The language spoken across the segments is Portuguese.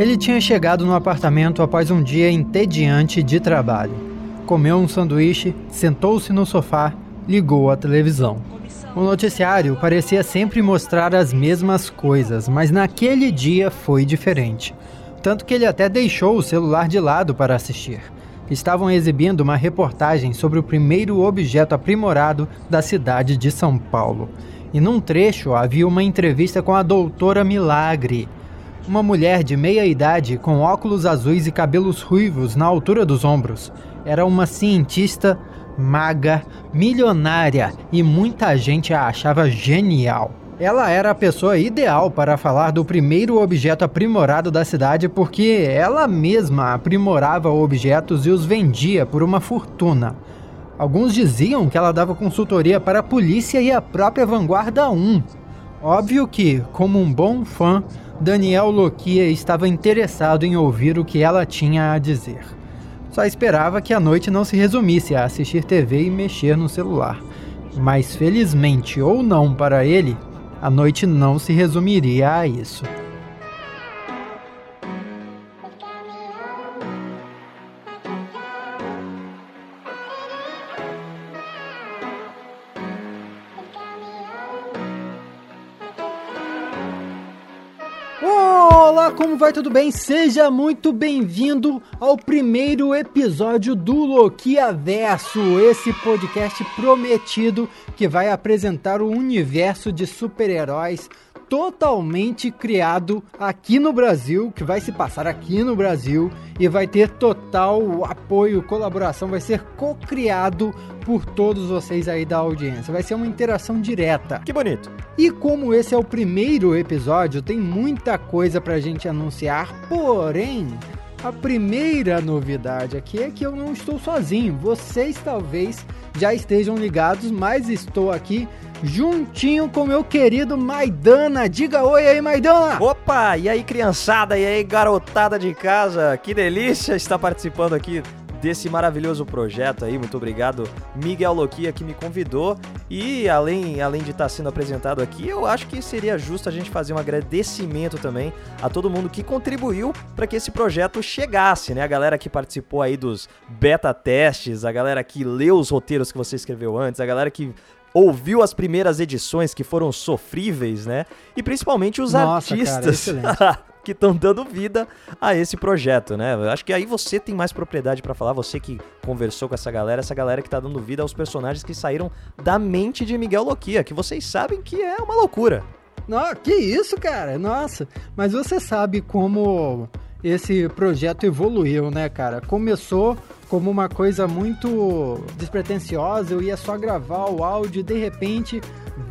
Ele tinha chegado no apartamento após um dia entediante de trabalho. Comeu um sanduíche, sentou-se no sofá, ligou a televisão. O noticiário parecia sempre mostrar as mesmas coisas, mas naquele dia foi diferente. Tanto que ele até deixou o celular de lado para assistir. Estavam exibindo uma reportagem sobre o primeiro objeto aprimorado da cidade de São Paulo. E num trecho havia uma entrevista com a doutora Milagre, uma mulher de meia idade com óculos azuis e cabelos ruivos na altura dos ombros. Era uma cientista maga, milionária e muita gente a achava genial. Ela era a pessoa ideal para falar do primeiro objeto aprimorado da cidade porque ela mesma aprimorava objetos e os vendia por uma fortuna. Alguns diziam que ela dava consultoria para a polícia e a própria Vanguarda 1. Óbvio que, como um bom fã, Daniel Loquia estava interessado em ouvir o que ela tinha a dizer. Só esperava que a noite não se resumisse a assistir TV e mexer no celular. Mas felizmente ou não para ele, a noite não se resumiria a isso. Vai? Tudo bem? Seja muito bem-vindo ao primeiro episódio do Loquia Verso, esse podcast prometido que vai apresentar o universo de super-heróis totalmente criado aqui no Brasil, que vai se passar aqui no Brasil e vai ter total apoio, colaboração, vai ser co-criado por todos vocês aí da audiência. Vai ser uma interação direta. Que bonito. E como esse é o primeiro episódio, tem muita coisa pra gente anunciar, porém, a primeira novidade aqui é que eu não estou sozinho. Vocês talvez já estejam ligados, mas estou aqui juntinho com meu querido Maidana. Diga oi aí, Maidana! Opa, e aí criançada, e aí garotada de casa, que delícia estar participando aqui desse maravilhoso projeto aí. Muito obrigado, Miguel Loquia, que me convidou. E além, além de estar sendo apresentado aqui, eu acho que seria justo a gente fazer um agradecimento também a todo mundo que contribuiu para que esse projeto chegasse, né? A galera que participou aí dos beta testes, a galera que leu os roteiros que você escreveu antes, a galera que ouviu as primeiras edições que foram sofríveis, né? E principalmente os Nossa, artistas cara, que estão dando vida a esse projeto, né? Acho que aí você tem mais propriedade para falar, você que conversou com essa galera, essa galera que tá dando vida aos personagens que saíram da mente de Miguel Loquia, que vocês sabem que é uma loucura. Não, que isso, cara? Nossa, mas você sabe como esse projeto evoluiu, né, cara? Começou como uma coisa muito despretensiosa, eu ia só gravar o áudio e de repente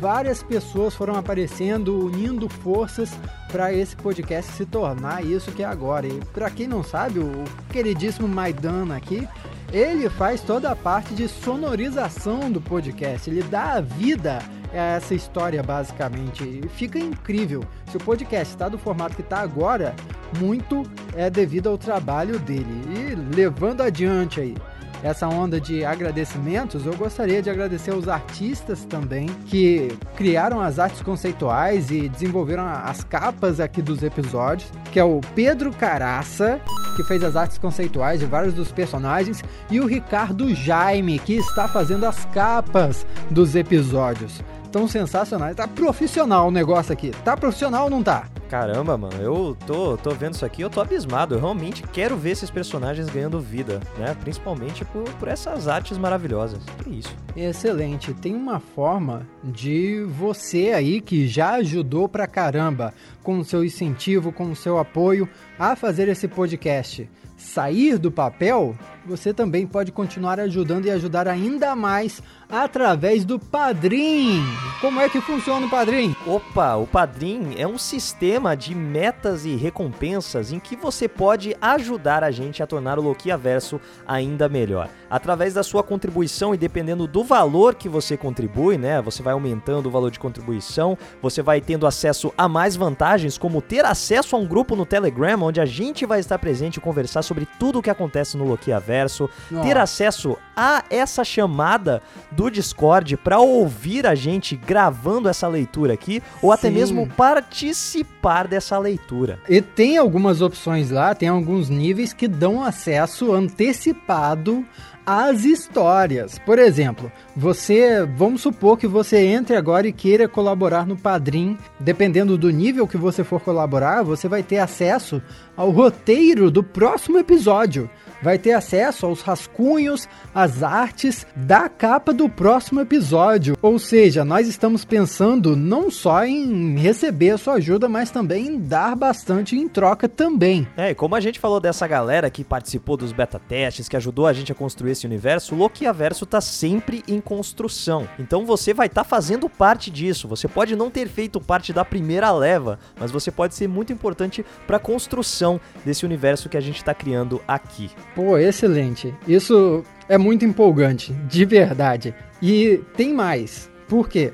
várias pessoas foram aparecendo, unindo forças para esse podcast se tornar isso que é agora. E para quem não sabe, o queridíssimo Maidana aqui, ele faz toda a parte de sonorização do podcast, ele dá a vida a essa história basicamente. Fica incrível. Se o podcast está do formato que está agora, muito é devido ao trabalho dele. E levando adiante aí essa onda de agradecimentos, eu gostaria de agradecer aos artistas também que criaram as artes conceituais e desenvolveram as capas aqui dos episódios, que é o Pedro Caraça, que fez as artes conceituais de vários dos personagens, e o Ricardo Jaime, que está fazendo as capas dos episódios. Tão sensacional. Tá profissional o negócio aqui. Tá profissional ou não tá? Caramba, mano, eu tô, tô vendo isso aqui, eu tô abismado. Eu realmente quero ver esses personagens ganhando vida, né? Principalmente por, por essas artes maravilhosas. Que isso. Excelente. Tem uma forma de você aí que já ajudou pra caramba com o seu incentivo, com o seu apoio a fazer esse podcast sair do papel, você também pode continuar ajudando e ajudar ainda mais através do Padrim. Como é que funciona o Padrim? Opa, o Padrim é um sistema de metas e recompensas em que você pode ajudar a gente a tornar o Loquia Verso ainda melhor. Através da sua contribuição e dependendo do valor que você contribui, né? Você vai aumentando o valor de contribuição, você vai tendo acesso a mais vantagens, como ter acesso a um grupo no Telegram onde a gente vai estar presente e conversar sobre tudo o que acontece no Loquia Verso, ter acesso a essa chamada do Discord para ouvir a gente gravando essa leitura aqui, ou até Sim. mesmo participar dessa leitura. E tem algumas opções lá, tem alguns níveis que dão acesso antecipado às histórias. Por exemplo, você, vamos supor que você entre agora e queira colaborar no Padrim, dependendo do nível que você for colaborar, você vai ter acesso ao roteiro do próximo episódio. Vai ter acesso aos rascunhos, às artes da capa do próximo episódio. Ou seja, nós estamos pensando não só em receber a sua ajuda, mas também em dar bastante em troca também. É, e como a gente falou dessa galera que participou dos beta testes, que ajudou a gente a construir esse universo, o Lokia Verso tá sempre em construção. Então você vai estar fazendo parte disso. Você pode não ter feito parte da primeira leva, mas você pode ser muito importante para a construção desse universo que a gente está criando aqui. Pô, excelente. Isso é muito empolgante, de verdade. E tem mais. Por quê?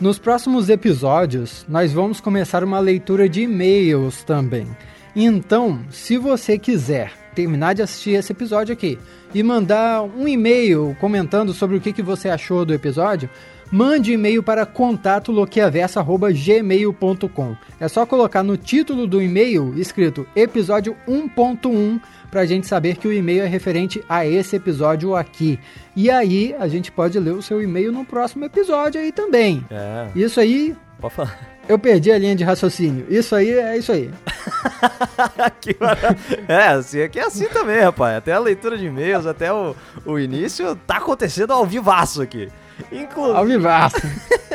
Nos próximos episódios, nós vamos começar uma leitura de e-mails também. Então, se você quiser terminar de assistir esse episódio aqui. E mandar um e-mail comentando sobre o que, que você achou do episódio, mande e-mail para contatoloquiaversa.gmail.com. É só colocar no título do e-mail escrito episódio 1.1 para a gente saber que o e-mail é referente a esse episódio aqui. E aí a gente pode ler o seu e-mail no próximo episódio aí também. É, Isso aí, pode falar. eu perdi a linha de raciocínio. Isso aí é isso aí. Que é, assim, aqui é assim também, rapaz. Até a leitura de e-mails, até o, o início, tá acontecendo ao vivaço aqui. Inclu Ao vivaço.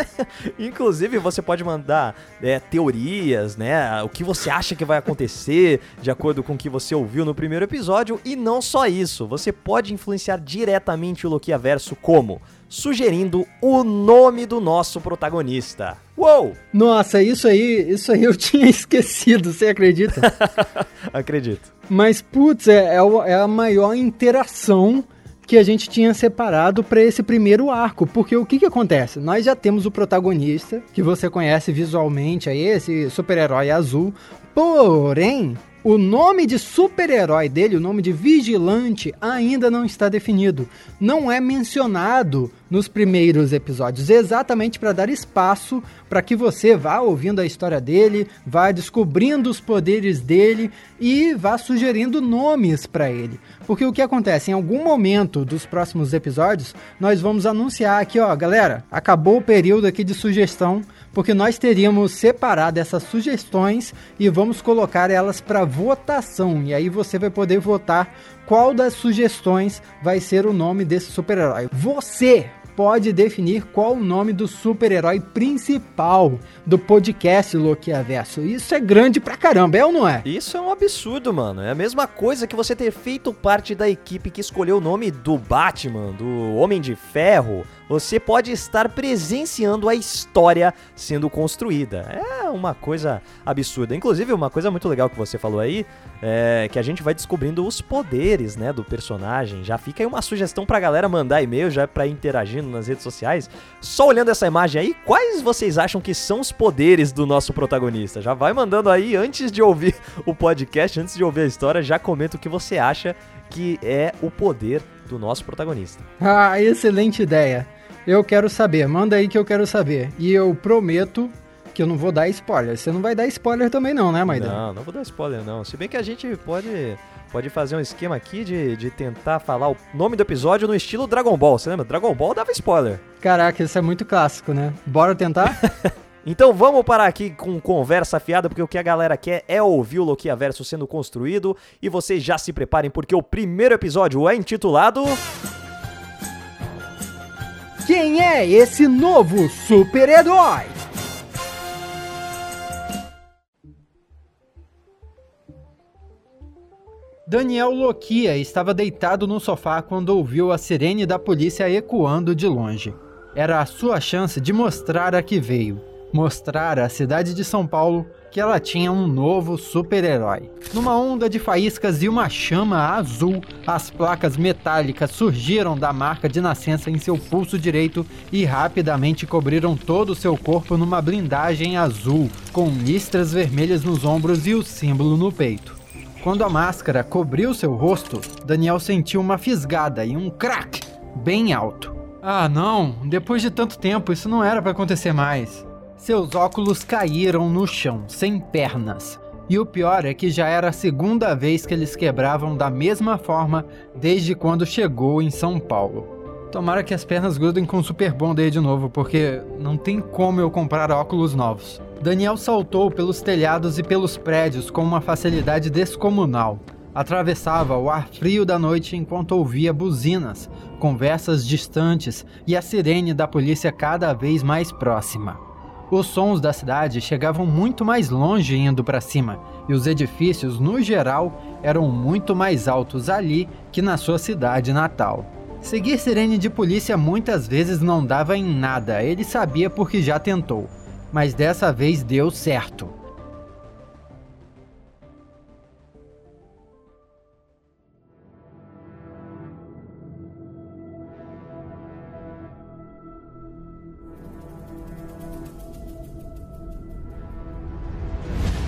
Inclusive, você pode mandar é, teorias, né? O que você acha que vai acontecer de acordo com o que você ouviu no primeiro episódio. E não só isso, você pode influenciar diretamente o Loquia Verso como? Sugerindo o nome do nosso protagonista. Uou! Nossa, isso aí, isso aí eu tinha esquecido, você acredita? Acredito. Mas, putz, é, é é a maior interação que a gente tinha separado para esse primeiro arco. Porque o que, que acontece? Nós já temos o protagonista, que você conhece visualmente aí, esse super-herói azul. Porém, o nome de super-herói dele, o nome de vigilante, ainda não está definido. Não é mencionado nos primeiros episódios, exatamente para dar espaço para que você vá ouvindo a história dele, vá descobrindo os poderes dele e vá sugerindo nomes para ele. Porque o que acontece? Em algum momento dos próximos episódios, nós vamos anunciar aqui, ó, galera, acabou o período aqui de sugestão, porque nós teríamos separado essas sugestões e vamos colocar elas para votação. E aí você vai poder votar qual das sugestões vai ser o nome desse super-herói. Você pode definir qual o nome do super-herói principal do podcast Loquia Verso. Isso é grande pra caramba, é ou não é? Isso é um absurdo, mano. É a mesma coisa que você ter feito parte da equipe que escolheu o nome do Batman, do Homem de Ferro. Você pode estar presenciando a história sendo construída. É uma coisa absurda. Inclusive, uma coisa muito legal que você falou aí é que a gente vai descobrindo os poderes, né, do personagem. Já fica aí uma sugestão pra galera mandar e-mail já ir interagindo nas redes sociais. Só olhando essa imagem aí, quais vocês acham que são os poderes do nosso protagonista? Já vai mandando aí antes de ouvir o podcast, antes de ouvir a história, já comenta o que você acha que é o poder do nosso protagonista. Ah, excelente ideia. Eu quero saber, manda aí que eu quero saber. E eu prometo que eu não vou dar spoiler. Você não vai dar spoiler também não, né, Maidana? Não, não vou dar spoiler não. Se bem que a gente pode pode fazer um esquema aqui de, de tentar falar o nome do episódio no estilo Dragon Ball. Você lembra? Dragon Ball dava spoiler. Caraca, isso é muito clássico, né? Bora tentar? Então vamos parar aqui com conversa fiada, porque o que a galera quer é ouvir o Loquia Verso sendo construído. E vocês já se preparem, porque o primeiro episódio é intitulado. Quem é esse novo super-herói? Daniel Loquia estava deitado no sofá quando ouviu a sirene da polícia ecoando de longe. Era a sua chance de mostrar a que veio. Mostrar à cidade de São Paulo que ela tinha um novo super-herói. Numa onda de faíscas e uma chama azul, as placas metálicas surgiram da marca de nascença em seu pulso direito e rapidamente cobriram todo o seu corpo numa blindagem azul, com listras vermelhas nos ombros e o símbolo no peito. Quando a máscara cobriu seu rosto, Daniel sentiu uma fisgada e um crack bem alto. Ah, não, depois de tanto tempo, isso não era para acontecer mais. Seus óculos caíram no chão, sem pernas. E o pior é que já era a segunda vez que eles quebravam da mesma forma desde quando chegou em São Paulo. Tomara que as pernas grudem com o Super Bonder de novo, porque não tem como eu comprar óculos novos. Daniel saltou pelos telhados e pelos prédios com uma facilidade descomunal. Atravessava o ar frio da noite enquanto ouvia buzinas, conversas distantes e a sirene da polícia cada vez mais próxima. Os sons da cidade chegavam muito mais longe indo para cima, e os edifícios, no geral, eram muito mais altos ali que na sua cidade natal. Seguir sirene de polícia muitas vezes não dava em nada, ele sabia porque já tentou mas dessa vez deu certo.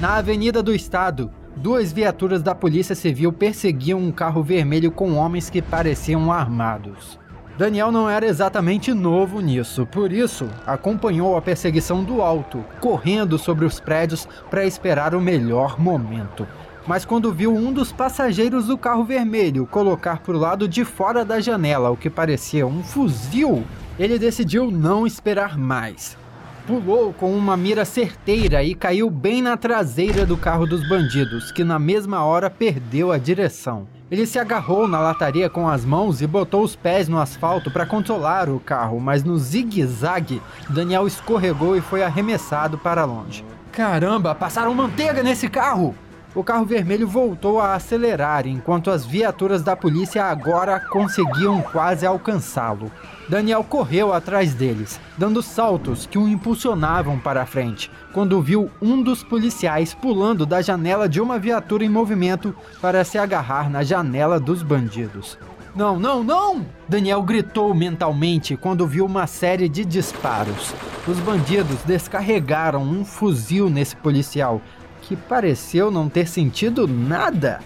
Na Avenida do Estado, duas viaturas da Polícia Civil perseguiam um carro vermelho com homens que pareciam armados. Daniel não era exatamente novo nisso, por isso acompanhou a perseguição do alto, correndo sobre os prédios para esperar o melhor momento. Mas quando viu um dos passageiros do carro vermelho colocar para o lado de fora da janela o que parecia um fuzil, ele decidiu não esperar mais. Pulou com uma mira certeira e caiu bem na traseira do carro dos bandidos, que na mesma hora perdeu a direção. Ele se agarrou na lataria com as mãos e botou os pés no asfalto para controlar o carro, mas no zigue-zague, Daniel escorregou e foi arremessado para longe. Caramba, passaram manteiga nesse carro! O carro vermelho voltou a acelerar enquanto as viaturas da polícia agora conseguiam quase alcançá-lo. Daniel correu atrás deles, dando saltos que o impulsionavam para a frente, quando viu um dos policiais pulando da janela de uma viatura em movimento para se agarrar na janela dos bandidos. Não, não, não! Daniel gritou mentalmente quando viu uma série de disparos. Os bandidos descarregaram um fuzil nesse policial, que pareceu não ter sentido nada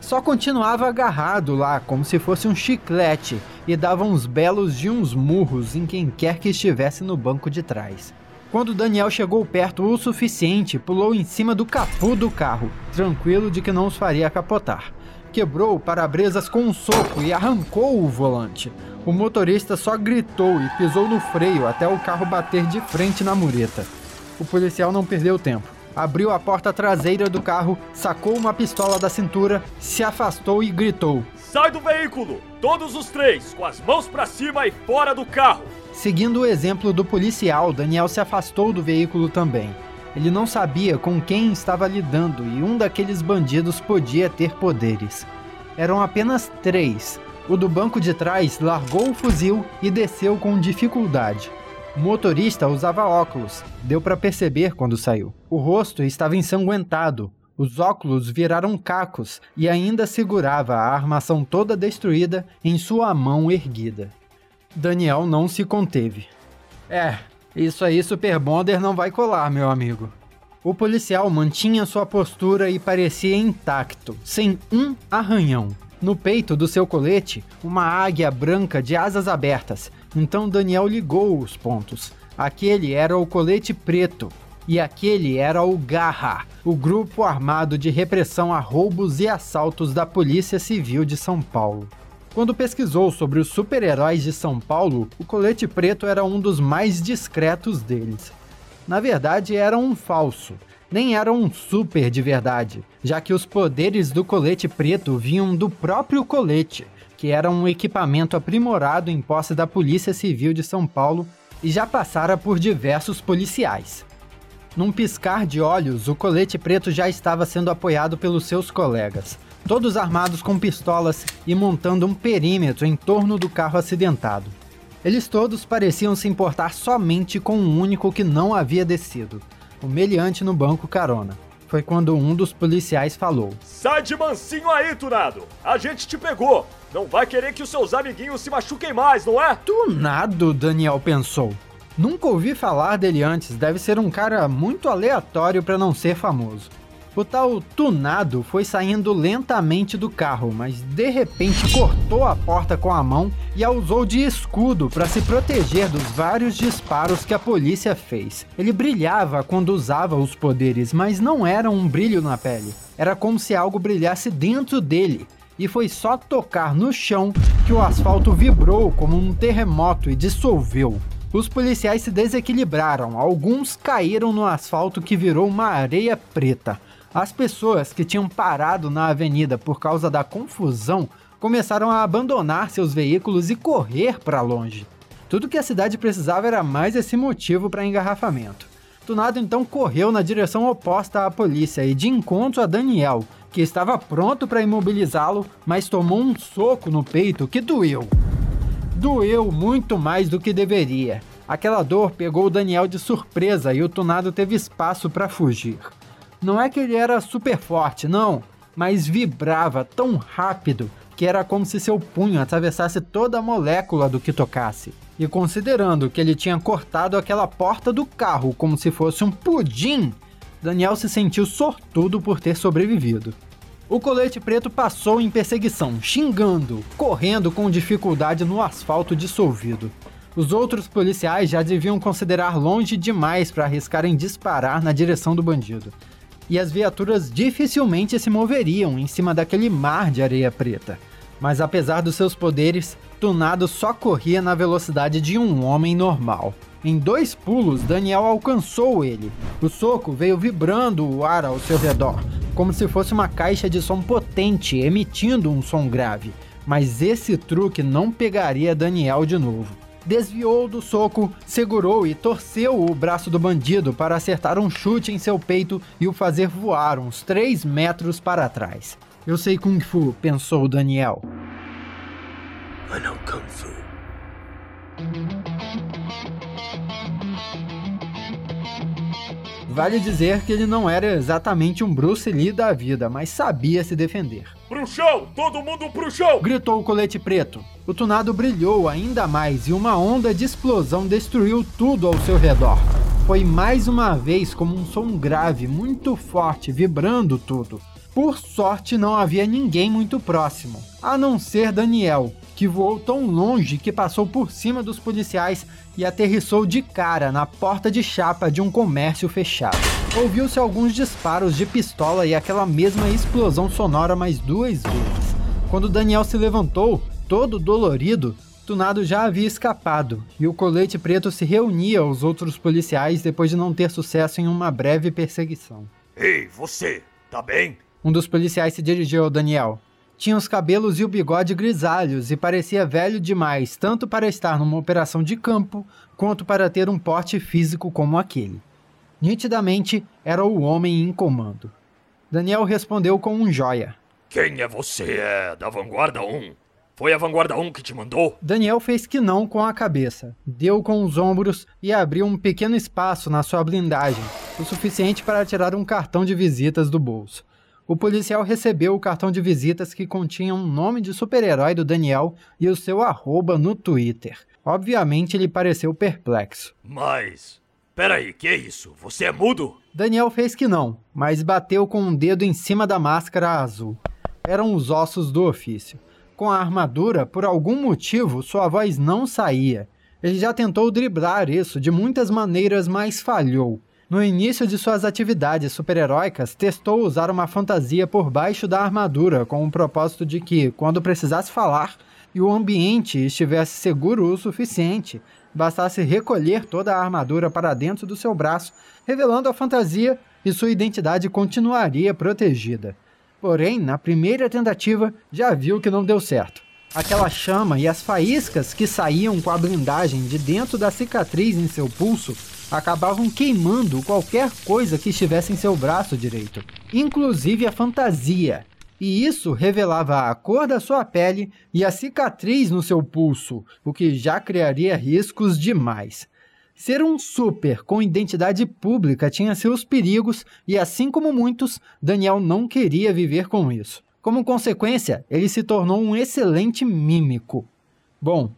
só continuava agarrado lá, como se fosse um chiclete, e dava uns belos de uns murros em quem quer que estivesse no banco de trás. Quando Daniel chegou perto o suficiente, pulou em cima do capô do carro, tranquilo de que não os faria capotar. Quebrou o para-brisas com um soco e arrancou o volante. O motorista só gritou e pisou no freio até o carro bater de frente na mureta. O policial não perdeu tempo abriu a porta traseira do carro, sacou uma pistola da cintura, se afastou e gritou: Sai do veículo! Todos os três, com as mãos para cima e fora do carro! Seguindo o exemplo do policial, Daniel se afastou do veículo também. Ele não sabia com quem estava lidando e um daqueles bandidos podia ter poderes. Eram apenas três. O do banco de trás largou o fuzil e desceu com dificuldade. O motorista usava óculos, deu para perceber quando saiu. O rosto estava ensanguentado, os óculos viraram cacos e ainda segurava a armação toda destruída em sua mão erguida. Daniel não se conteve. É, isso aí Super Bonder não vai colar, meu amigo. O policial mantinha sua postura e parecia intacto, sem um arranhão. No peito do seu colete, uma águia branca de asas abertas então Daniel ligou os pontos. Aquele era o colete preto e aquele era o Garra, o grupo armado de repressão a roubos e assaltos da Polícia Civil de São Paulo. Quando pesquisou sobre os super-heróis de São Paulo, o colete preto era um dos mais discretos deles. Na verdade, era um falso, nem era um super de verdade, já que os poderes do colete preto vinham do próprio colete, que era um equipamento aprimorado em posse da Polícia Civil de São Paulo e já passara por diversos policiais. Num piscar de olhos, o colete preto já estava sendo apoiado pelos seus colegas, todos armados com pistolas e montando um perímetro em torno do carro acidentado. Eles todos pareciam se importar somente com um único que não havia descido, o meliante no banco carona. Foi quando um dos policiais falou: Sai de mansinho aí, Tunado! A gente te pegou! Não vai querer que os seus amiguinhos se machuquem mais, não é? Tunado, Daniel pensou. Nunca ouvi falar dele antes, deve ser um cara muito aleatório para não ser famoso. O tal tunado foi saindo lentamente do carro, mas de repente cortou a porta com a mão e a usou de escudo para se proteger dos vários disparos que a polícia fez. Ele brilhava quando usava os poderes, mas não era um brilho na pele. Era como se algo brilhasse dentro dele. E foi só tocar no chão que o asfalto vibrou como um terremoto e dissolveu. Os policiais se desequilibraram, alguns caíram no asfalto que virou uma areia preta. As pessoas que tinham parado na avenida por causa da confusão começaram a abandonar seus veículos e correr para longe. Tudo que a cidade precisava era mais esse motivo para engarrafamento. Tunado então correu na direção oposta à polícia e de encontro a Daniel, que estava pronto para imobilizá-lo, mas tomou um soco no peito que doeu. Doeu muito mais do que deveria. Aquela dor pegou o Daniel de surpresa e o Tunado teve espaço para fugir. Não é que ele era super forte, não, mas vibrava tão rápido que era como se seu punho atravessasse toda a molécula do que tocasse. E considerando que ele tinha cortado aquela porta do carro como se fosse um pudim, Daniel se sentiu sortudo por ter sobrevivido. O colete preto passou em perseguição, xingando, correndo com dificuldade no asfalto dissolvido. Os outros policiais já deviam considerar longe demais para arriscarem disparar na direção do bandido e as viaturas dificilmente se moveriam em cima daquele mar de areia preta. Mas apesar dos seus poderes, Tunado só corria na velocidade de um homem normal. Em dois pulos, Daniel alcançou ele. O soco veio vibrando o ar ao seu redor, como se fosse uma caixa de som potente emitindo um som grave. Mas esse truque não pegaria Daniel de novo desviou do soco, segurou e torceu o braço do bandido para acertar um chute em seu peito e o fazer voar uns 3 metros para trás. Eu sei Kung Fu, pensou Daniel. I know Kung Fu. Vale dizer que ele não era exatamente um Bruce Lee da vida, mas sabia se defender. Pro chão! Todo mundo pro chão! Gritou o colete preto. O tunado brilhou ainda mais e uma onda de explosão destruiu tudo ao seu redor. Foi mais uma vez como um som grave, muito forte, vibrando tudo. Por sorte, não havia ninguém muito próximo, a não ser Daniel, que voou tão longe que passou por cima dos policiais e aterrissou de cara na porta de chapa de um comércio fechado. Ouviu-se alguns disparos de pistola e aquela mesma explosão sonora mais duas vezes. Quando Daniel se levantou, todo dolorido, Tunado já havia escapado e o colete preto se reunia aos outros policiais depois de não ter sucesso em uma breve perseguição. Ei, você, tá bem? Um dos policiais se dirigiu ao Daniel. Tinha os cabelos e o bigode grisalhos e parecia velho demais, tanto para estar numa operação de campo, quanto para ter um porte físico como aquele. Nitidamente, era o homem em comando. Daniel respondeu com um joia. Quem é você? É da Vanguarda 1? Foi a Vanguarda 1 que te mandou? Daniel fez que não com a cabeça, deu com os ombros e abriu um pequeno espaço na sua blindagem, o suficiente para tirar um cartão de visitas do bolso. O policial recebeu o cartão de visitas que continha um nome de super-herói do Daniel e o seu arroba no Twitter. Obviamente ele pareceu perplexo. Mas. Peraí, que é isso? Você é mudo? Daniel fez que não, mas bateu com um dedo em cima da máscara azul. Eram os ossos do ofício. Com a armadura, por algum motivo, sua voz não saía. Ele já tentou driblar isso de muitas maneiras, mas falhou. No início de suas atividades super-heróicas, testou usar uma fantasia por baixo da armadura com o propósito de que, quando precisasse falar e o ambiente estivesse seguro o suficiente, bastasse recolher toda a armadura para dentro do seu braço, revelando a fantasia e sua identidade continuaria protegida. Porém, na primeira tentativa, já viu que não deu certo. Aquela chama e as faíscas que saíam com a blindagem de dentro da cicatriz em seu pulso acabavam queimando qualquer coisa que estivesse em seu braço direito, inclusive a fantasia. E isso revelava a cor da sua pele e a cicatriz no seu pulso, o que já criaria riscos demais. Ser um super com identidade pública tinha seus perigos e, assim como muitos, Daniel não queria viver com isso. Como consequência, ele se tornou um excelente mímico. Bom,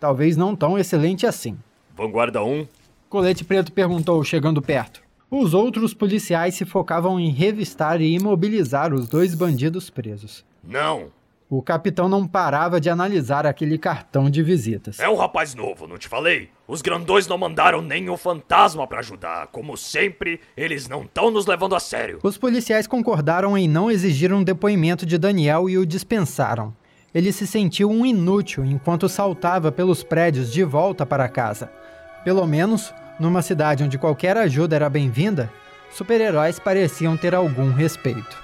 talvez não tão excelente assim. Vanguarda 1, Colete Preto perguntou, chegando perto. Os outros policiais se focavam em revistar e imobilizar os dois bandidos presos. Não, O capitão não parava de analisar aquele cartão de visitas. é um rapaz novo, não te falei? Os grandões não mandaram nem o fantasma pra ajudar. Como sempre, eles não estão nos levando a sério. Os policiais concordaram em não exigir um depoimento de Daniel e o dispensaram. Ele se sentiu um inútil enquanto saltava pelos prédios de volta para casa. Pelo menos, numa cidade onde qualquer ajuda era bem-vinda, super-heróis pareciam ter algum respeito.